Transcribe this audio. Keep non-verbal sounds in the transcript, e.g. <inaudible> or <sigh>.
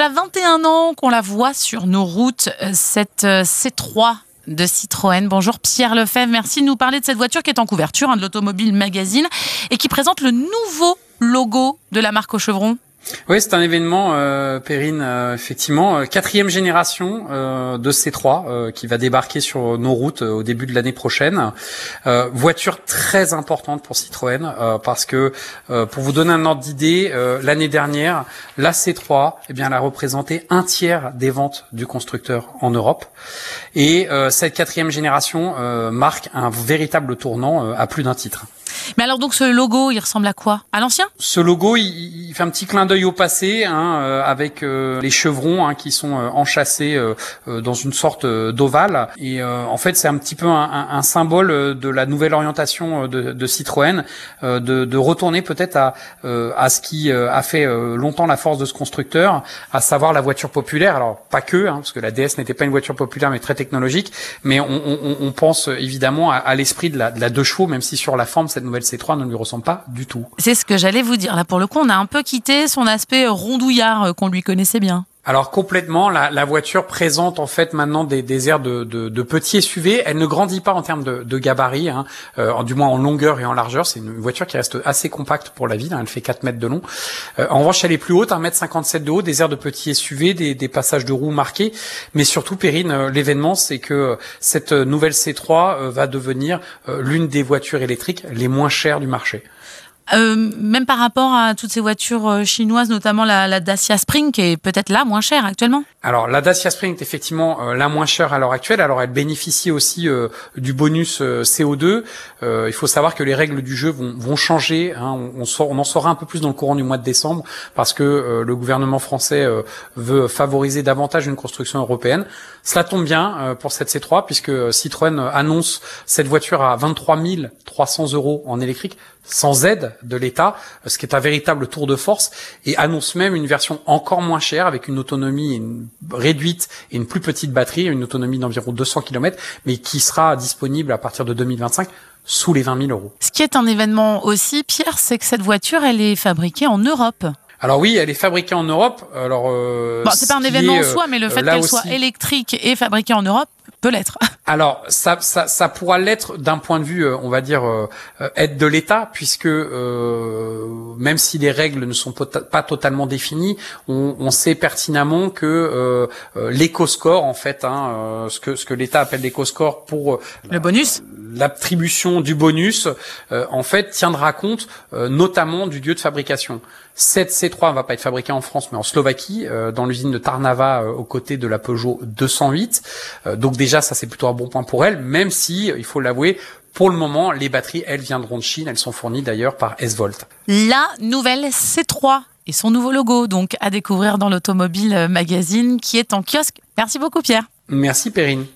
Voilà 21 ans qu'on la voit sur nos routes, cette C3 de Citroën. Bonjour Pierre Lefebvre, merci de nous parler de cette voiture qui est en couverture de l'Automobile Magazine et qui présente le nouveau logo de la marque au chevron. Oui, c'est un événement, euh, Perrine, euh, effectivement, euh, quatrième génération euh, de C3 qui va débarquer sur nos routes au début de l'année prochaine. voiture très importante pour Citroën parce que, pour vous donner un ordre d'idée, l'année dernière, la C3, eh bien, elle a représenté un tiers des ventes du constructeur en Europe. Et cette quatrième génération marque un véritable tournant à plus d'un titre. Mais alors donc ce logo, il ressemble à quoi? À l'ancien? Ce logo, il, il, fait un petit clin d'œil au passé, hein, euh, avec euh, les chevrons hein, qui sont euh, enchâssés dans une sorte d'ovale. Et en fait, c'est un petit peu un, un, symbole de la nouvelle orientation de, de Citroën, de, de, retourner peut-être à, à ce qui a fait longtemps la force de ce constructeur, à savoir la voiture populaire. Alors pas que, hein, parce que la DS n'était pas une voiture populaire, mais très technologique. Mais on, on, on pense évidemment à, à l'esprit de la, de la deux chevaux, même si sur la forme cette nouvelle C3 ne lui ressemble pas du tout. C'est ce que j'allais vous dire. Là, pour le coup, on a un peu quitté son aspect rondouillard euh, qu'on lui connaissait bien. Alors complètement, la, voiture présente en fait maintenant des, des airs de, de, de, petits SUV. Elle ne grandit pas en termes de, gabarit, hein, euh, du moins en longueur et en largeur. C'est une voiture qui reste assez compacte pour la ville. Hein, elle fait 4 mètres de long. Euh, en revanche, elle est plus haute, 1 mètre 57 de haut, des airs de petits SUV, des, des passages de roues marqués. Mais surtout, Perrine, euh, l'événement, c'est que cette nouvelle C3 va devenir l'une des voitures électriques les moins chères du marché. Euh, même par rapport à toutes ces voitures euh, chinoises, notamment la, Dacia Spring, qui est peut-être la moins chère actuellement. Alors la Dacia Spring est effectivement euh, la moins chère à l'heure actuelle. Alors elle bénéficie aussi du bonus CO2. il faut savoir que les règles du jeu vont, vont changer. Hein. On, on, en saura un peu plus dans le courant du mois de décembre parce que le gouvernement français veut favoriser davantage une construction européenne. Cela tombe bien pour cette C3 puisque Citroën annonce cette voiture à 23 300 euros en électrique sans aide de l'État, ce qui est un véritable tour de force, et annonce même une version encore moins chère avec une autonomie réduite et une plus petite batterie, une autonomie d'environ 200 km, mais qui sera disponible à partir de 2025 sous les 20 000 euros. Ce qui est un événement aussi, Pierre, c'est que cette voiture, elle est fabriquée en Europe. Alors oui, elle est fabriquée en Europe. Alors euh, bon, c'est pas un événement en soi, mais le fait qu'elle soit électrique et fabriquée en Europe, peut l'être. <laughs> Alors, ça, ça, ça pourra l'être d'un point de vue, euh, on va dire, euh, euh, aide de l'État, puisque même si les règles ne sont pas totalement définies, on, on sait pertinemment que euh, l'éco-score, en fait, hein, ce que ce que l'État appelle l'éco-score pour le bonus, l'attribution du bonus, en fait, tiendra compte notamment du lieu de fabrication. Cette C3 ne va pas être fabriquée en France, mais en Slovaquie, dans l'usine de Tarnava, aux côtés de la Peugeot 208. donc déjà déjà, ça c'est plutôt un bon point pour elle, même si, il faut l'avouer, pour le moment, les batteries, elles viendront de Chine. Elles sont fournies d'ailleurs par S-Volt. La nouvelle C3 et son nouveau logo, donc à découvrir dans l'Automobile Magazine qui est en kiosque. Merci beaucoup Pierre. Merci Perrine.